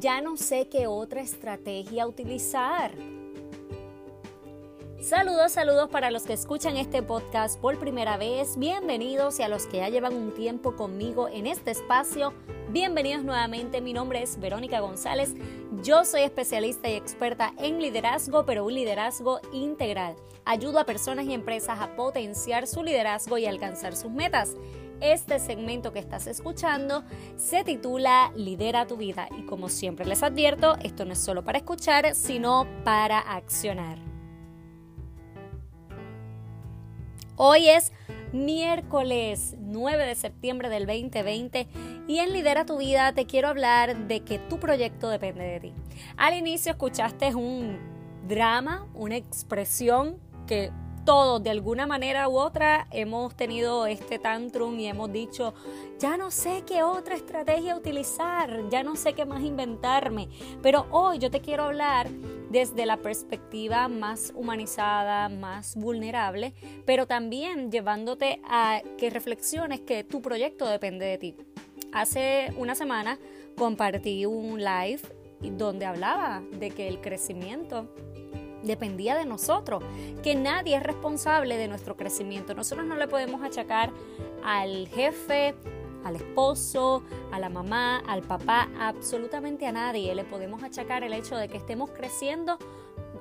Ya no sé qué otra estrategia utilizar. Saludos, saludos para los que escuchan este podcast por primera vez. Bienvenidos y a los que ya llevan un tiempo conmigo en este espacio. Bienvenidos nuevamente. Mi nombre es Verónica González. Yo soy especialista y experta en liderazgo, pero un liderazgo integral. Ayudo a personas y empresas a potenciar su liderazgo y alcanzar sus metas. Este segmento que estás escuchando se titula Lidera tu vida y como siempre les advierto, esto no es solo para escuchar, sino para accionar. Hoy es miércoles 9 de septiembre del 2020 y en Lidera tu vida te quiero hablar de que tu proyecto depende de ti. Al inicio escuchaste un drama, una expresión que todos de alguna manera u otra hemos tenido este tantrum y hemos dicho, ya no sé qué otra estrategia utilizar, ya no sé qué más inventarme, pero hoy yo te quiero hablar desde la perspectiva más humanizada, más vulnerable, pero también llevándote a que reflexiones que tu proyecto depende de ti. Hace una semana compartí un live donde hablaba de que el crecimiento dependía de nosotros, que nadie es responsable de nuestro crecimiento. Nosotros no le podemos achacar al jefe, al esposo, a la mamá, al papá, absolutamente a nadie le podemos achacar el hecho de que estemos creciendo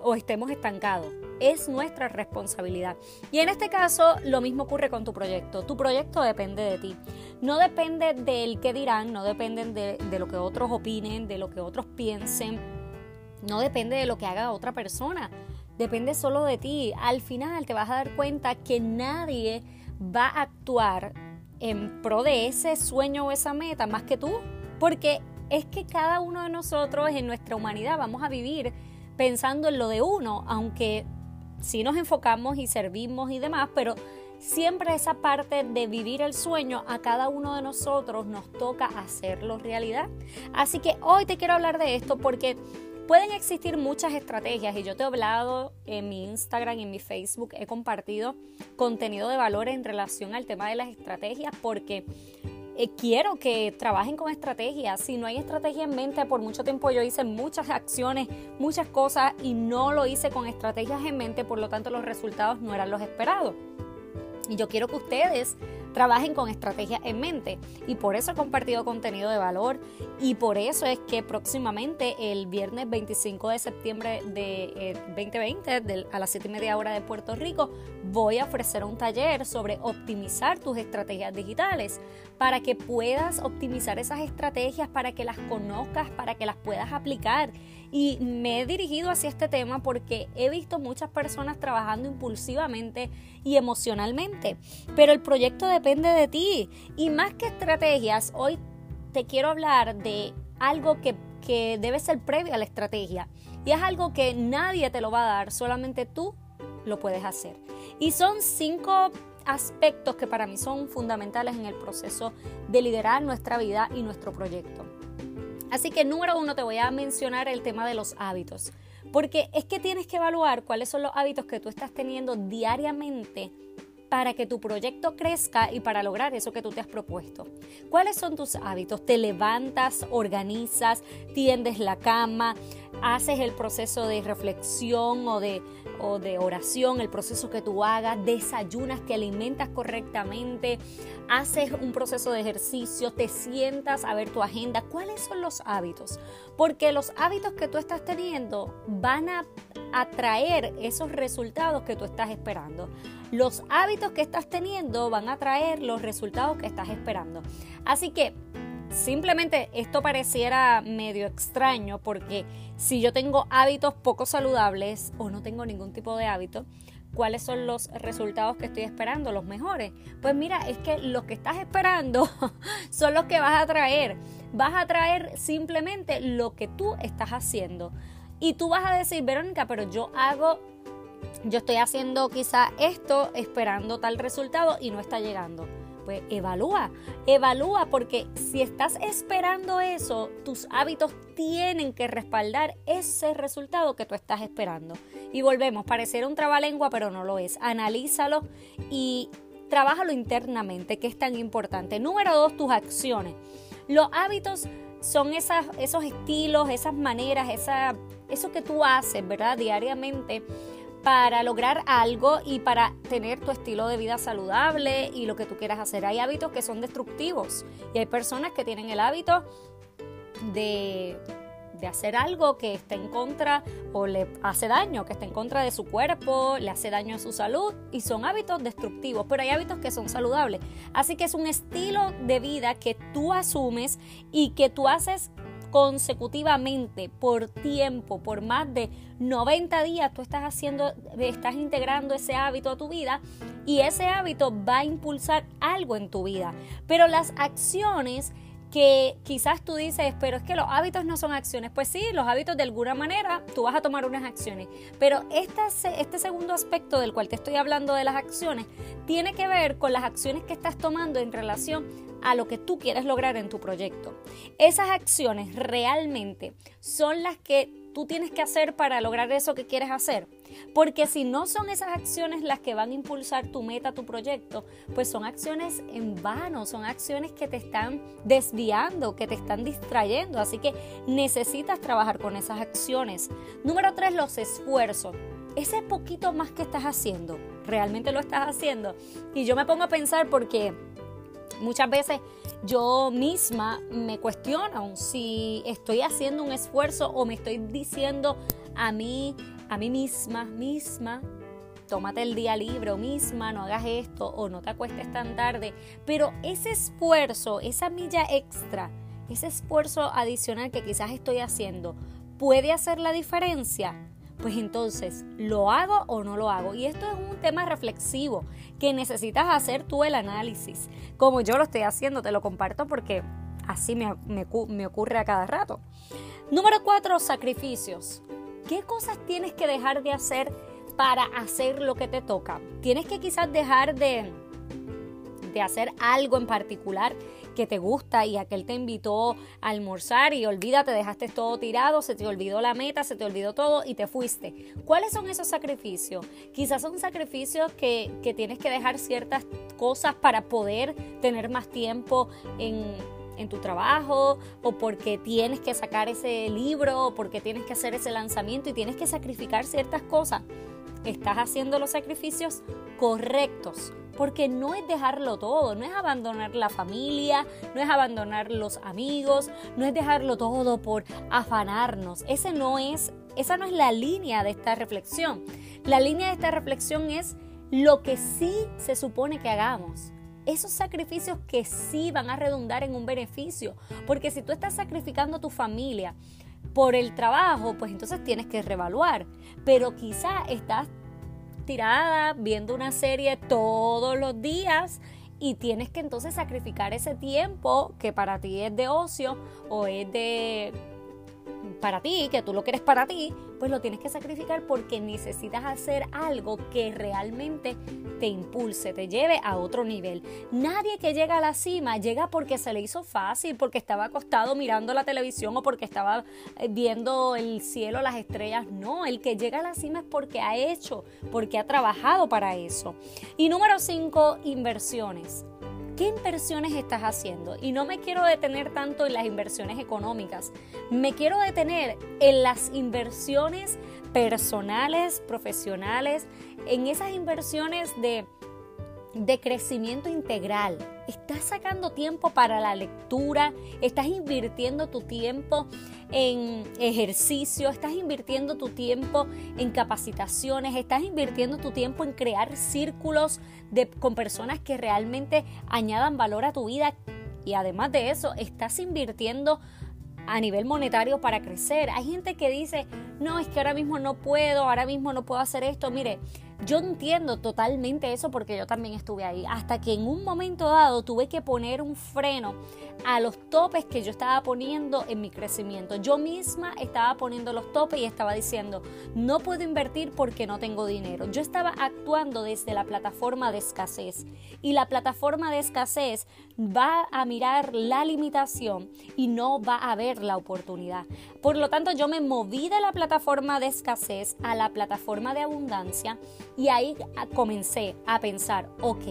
o estemos estancados. Es nuestra responsabilidad. Y en este caso lo mismo ocurre con tu proyecto. Tu proyecto depende de ti. No depende del que dirán, no depende de, de lo que otros opinen, de lo que otros piensen no depende de lo que haga otra persona, depende solo de ti. Al final te vas a dar cuenta que nadie va a actuar en pro de ese sueño o esa meta más que tú, porque es que cada uno de nosotros en nuestra humanidad vamos a vivir pensando en lo de uno, aunque sí nos enfocamos y servimos y demás, pero siempre esa parte de vivir el sueño a cada uno de nosotros nos toca hacerlo realidad. Así que hoy te quiero hablar de esto porque Pueden existir muchas estrategias y yo te he hablado en mi Instagram y en mi Facebook, he compartido contenido de valor en relación al tema de las estrategias porque eh, quiero que trabajen con estrategias. Si no hay estrategia en mente, por mucho tiempo yo hice muchas acciones, muchas cosas y no lo hice con estrategias en mente, por lo tanto los resultados no eran los esperados. Y yo quiero que ustedes trabajen con estrategias en mente. Y por eso he compartido contenido de valor y por eso es que próximamente el viernes 25 de septiembre de 2020 eh, a las 7 y media hora de Puerto Rico voy a ofrecer un taller sobre optimizar tus estrategias digitales para que puedas optimizar esas estrategias, para que las conozcas, para que las puedas aplicar. Y me he dirigido hacia este tema porque he visto muchas personas trabajando impulsivamente y emocionalmente, pero el proyecto de depende de ti. Y más que estrategias, hoy te quiero hablar de algo que, que debe ser previo a la estrategia. Y es algo que nadie te lo va a dar, solamente tú lo puedes hacer. Y son cinco aspectos que para mí son fundamentales en el proceso de liderar nuestra vida y nuestro proyecto. Así que número uno te voy a mencionar el tema de los hábitos, porque es que tienes que evaluar cuáles son los hábitos que tú estás teniendo diariamente para que tu proyecto crezca y para lograr eso que tú te has propuesto. ¿Cuáles son tus hábitos? ¿Te levantas, organizas, tiendes la cama, haces el proceso de reflexión o de, o de oración, el proceso que tú hagas, desayunas, te alimentas correctamente, haces un proceso de ejercicio, te sientas a ver tu agenda? ¿Cuáles son los hábitos? Porque los hábitos que tú estás teniendo van a atraer esos resultados que tú estás esperando. Los hábitos que estás teniendo van a traer los resultados que estás esperando. Así que simplemente esto pareciera medio extraño porque si yo tengo hábitos poco saludables o no tengo ningún tipo de hábito, ¿cuáles son los resultados que estoy esperando? Los mejores. Pues mira, es que los que estás esperando son los que vas a traer. Vas a traer simplemente lo que tú estás haciendo. Y tú vas a decir, Verónica, pero yo hago, yo estoy haciendo quizá esto esperando tal resultado y no está llegando. Pues evalúa, evalúa porque si estás esperando eso, tus hábitos tienen que respaldar ese resultado que tú estás esperando. Y volvemos, parecer un trabalengua, pero no lo es. Analízalo y trabájalo internamente, que es tan importante. Número dos, tus acciones. Los hábitos son esas, esos estilos, esas maneras, esa, eso que tú haces, ¿verdad? Diariamente para lograr algo y para tener tu estilo de vida saludable y lo que tú quieras hacer. Hay hábitos que son destructivos y hay personas que tienen el hábito de, de hacer algo que está en contra o le hace daño, que está en contra de su cuerpo, le hace daño a su salud y son hábitos destructivos, pero hay hábitos que son saludables. Así que es un estilo de vida que tú asumes y que tú haces consecutivamente por tiempo, por más de 90 días, tú estás haciendo, estás integrando ese hábito a tu vida y ese hábito va a impulsar algo en tu vida. Pero las acciones que quizás tú dices, pero es que los hábitos no son acciones. Pues sí, los hábitos de alguna manera tú vas a tomar unas acciones. Pero este, este segundo aspecto del cual te estoy hablando de las acciones tiene que ver con las acciones que estás tomando en relación a lo que tú quieres lograr en tu proyecto. Esas acciones realmente son las que tú tienes que hacer para lograr eso que quieres hacer. Porque si no son esas acciones las que van a impulsar tu meta, tu proyecto, pues son acciones en vano, son acciones que te están desviando, que te están distrayendo. Así que necesitas trabajar con esas acciones. Número tres, los esfuerzos. Ese poquito más que estás haciendo, realmente lo estás haciendo. Y yo me pongo a pensar porque muchas veces yo misma me cuestiono si estoy haciendo un esfuerzo o me estoy diciendo a mí a mí misma, misma, tómate el día libre o misma, no hagas esto o no te acuestes tan tarde. Pero ese esfuerzo, esa milla extra, ese esfuerzo adicional que quizás estoy haciendo, ¿puede hacer la diferencia? Pues entonces, ¿lo hago o no lo hago? Y esto es un tema reflexivo que necesitas hacer tú el análisis. Como yo lo estoy haciendo, te lo comparto porque así me, me ocurre a cada rato. Número cuatro, sacrificios. ¿Qué cosas tienes que dejar de hacer para hacer lo que te toca? Tienes que quizás dejar de, hacer algo en particular que te gusta y aquel te invitó a almorzar y olvídate, dejaste todo tirado, se te olvidó la meta, se te olvidó todo y te fuiste. ¿Cuáles son esos sacrificios? Quizás son sacrificios que, que tienes que dejar ciertas cosas para poder tener más tiempo en en tu trabajo o porque tienes que sacar ese libro o porque tienes que hacer ese lanzamiento y tienes que sacrificar ciertas cosas. Estás haciendo los sacrificios correctos, porque no es dejarlo todo, no es abandonar la familia, no es abandonar los amigos, no es dejarlo todo por afanarnos. Ese no es, esa no es la línea de esta reflexión. La línea de esta reflexión es lo que sí se supone que hagamos esos sacrificios que sí van a redundar en un beneficio. Porque si tú estás sacrificando tu familia por el trabajo, pues entonces tienes que revaluar. Pero quizá estás tirada viendo una serie todos los días y tienes que entonces sacrificar ese tiempo que para ti es de ocio o es de para ti, que tú lo quieres para ti, pues lo tienes que sacrificar porque necesitas hacer algo que realmente te impulse, te lleve a otro nivel. Nadie que llega a la cima llega porque se le hizo fácil, porque estaba acostado mirando la televisión o porque estaba eh, viendo el cielo, las estrellas. No, el que llega a la cima es porque ha hecho, porque ha trabajado para eso. Y número cinco, inversiones. ¿Qué inversiones estás haciendo? Y no me quiero detener tanto en las inversiones económicas, me quiero detener en las inversiones personales, profesionales, en esas inversiones de, de crecimiento integral. Estás sacando tiempo para la lectura, estás invirtiendo tu tiempo en ejercicio, estás invirtiendo tu tiempo en capacitaciones, estás invirtiendo tu tiempo en crear círculos de, con personas que realmente añadan valor a tu vida y además de eso estás invirtiendo a nivel monetario para crecer. Hay gente que dice, no, es que ahora mismo no puedo, ahora mismo no puedo hacer esto. Mire, yo entiendo totalmente eso porque yo también estuve ahí, hasta que en un momento dado tuve que poner un freno a los topes que yo estaba poniendo en mi crecimiento. Yo misma estaba poniendo los topes y estaba diciendo, no puedo invertir porque no tengo dinero. Yo estaba actuando desde la plataforma de escasez y la plataforma de escasez va a mirar la limitación y no va a ver la oportunidad. Por lo tanto, yo me moví de la plataforma de escasez a la plataforma de abundancia y ahí comencé a pensar, ok,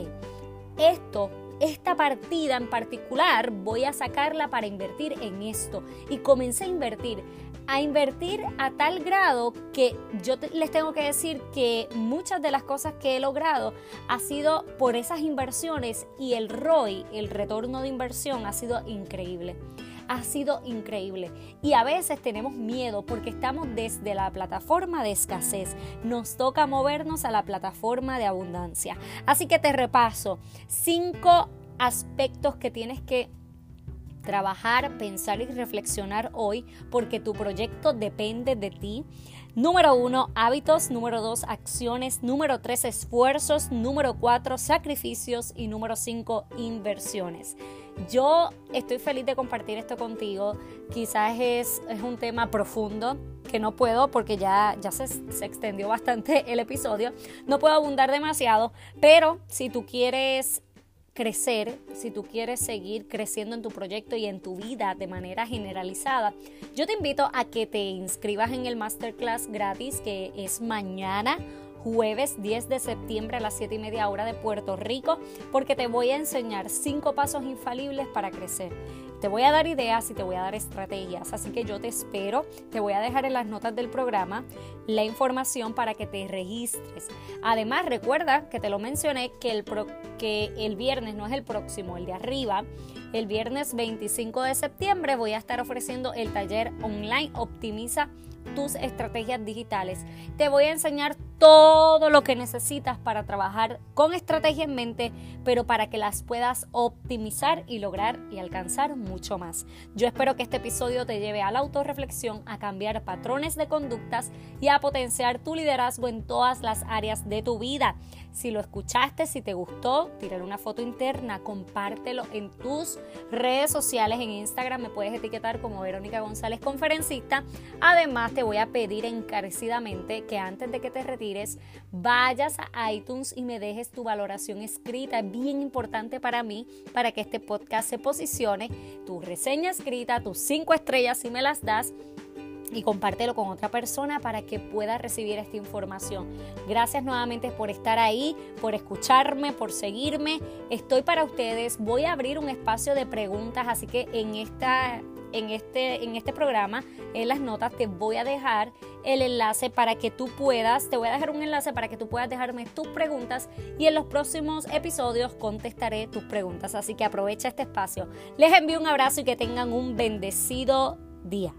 esto esta partida en particular voy a sacarla para invertir en esto. Y comencé a invertir a invertir a tal grado que yo les tengo que decir que muchas de las cosas que he logrado ha sido por esas inversiones y el ROI, el retorno de inversión, ha sido increíble. Ha sido increíble. Y a veces tenemos miedo porque estamos desde la plataforma de escasez. Nos toca movernos a la plataforma de abundancia. Así que te repaso cinco aspectos que tienes que trabajar, pensar y reflexionar hoy porque tu proyecto depende de ti. Número uno, hábitos. Número dos, acciones. Número tres, esfuerzos. Número cuatro, sacrificios. Y número cinco, inversiones. Yo estoy feliz de compartir esto contigo. Quizás es, es un tema profundo que no puedo porque ya, ya se, se extendió bastante el episodio. No puedo abundar demasiado, pero si tú quieres crecer, si tú quieres seguir creciendo en tu proyecto y en tu vida de manera generalizada, yo te invito a que te inscribas en el masterclass gratis que es mañana jueves 10 de septiembre a las 7 y media hora de Puerto Rico, porque te voy a enseñar cinco pasos infalibles para crecer. Te voy a dar ideas y te voy a dar estrategias, así que yo te espero. Te voy a dejar en las notas del programa la información para que te registres. Además, recuerda que te lo mencioné que el, que el viernes no es el próximo, el de arriba. El viernes 25 de septiembre voy a estar ofreciendo el taller online Optimiza tus estrategias digitales. Te voy a enseñar todo lo que necesitas para trabajar con estrategia en mente, pero para que las puedas optimizar y lograr y alcanzar mucho más. Yo espero que este episodio te lleve a la autorreflexión, a cambiar patrones de conductas y a potenciar tu liderazgo en todas las áreas de tu vida. Si lo escuchaste, si te gustó, tírale una foto interna, compártelo en tus redes sociales, en Instagram me puedes etiquetar como Verónica González Conferencista. Además, te voy a pedir encarecidamente que antes de que te vayas a iTunes y me dejes tu valoración escrita. Es bien importante para mí, para que este podcast se posicione. Tu reseña escrita, tus cinco estrellas si me las das y compártelo con otra persona para que pueda recibir esta información. Gracias nuevamente por estar ahí, por escucharme, por seguirme. Estoy para ustedes. Voy a abrir un espacio de preguntas, así que en esta en este, en este programa, en las notas, te voy a dejar el enlace para que tú puedas, te voy a dejar un enlace para que tú puedas dejarme tus preguntas y en los próximos episodios contestaré tus preguntas. Así que aprovecha este espacio. Les envío un abrazo y que tengan un bendecido día.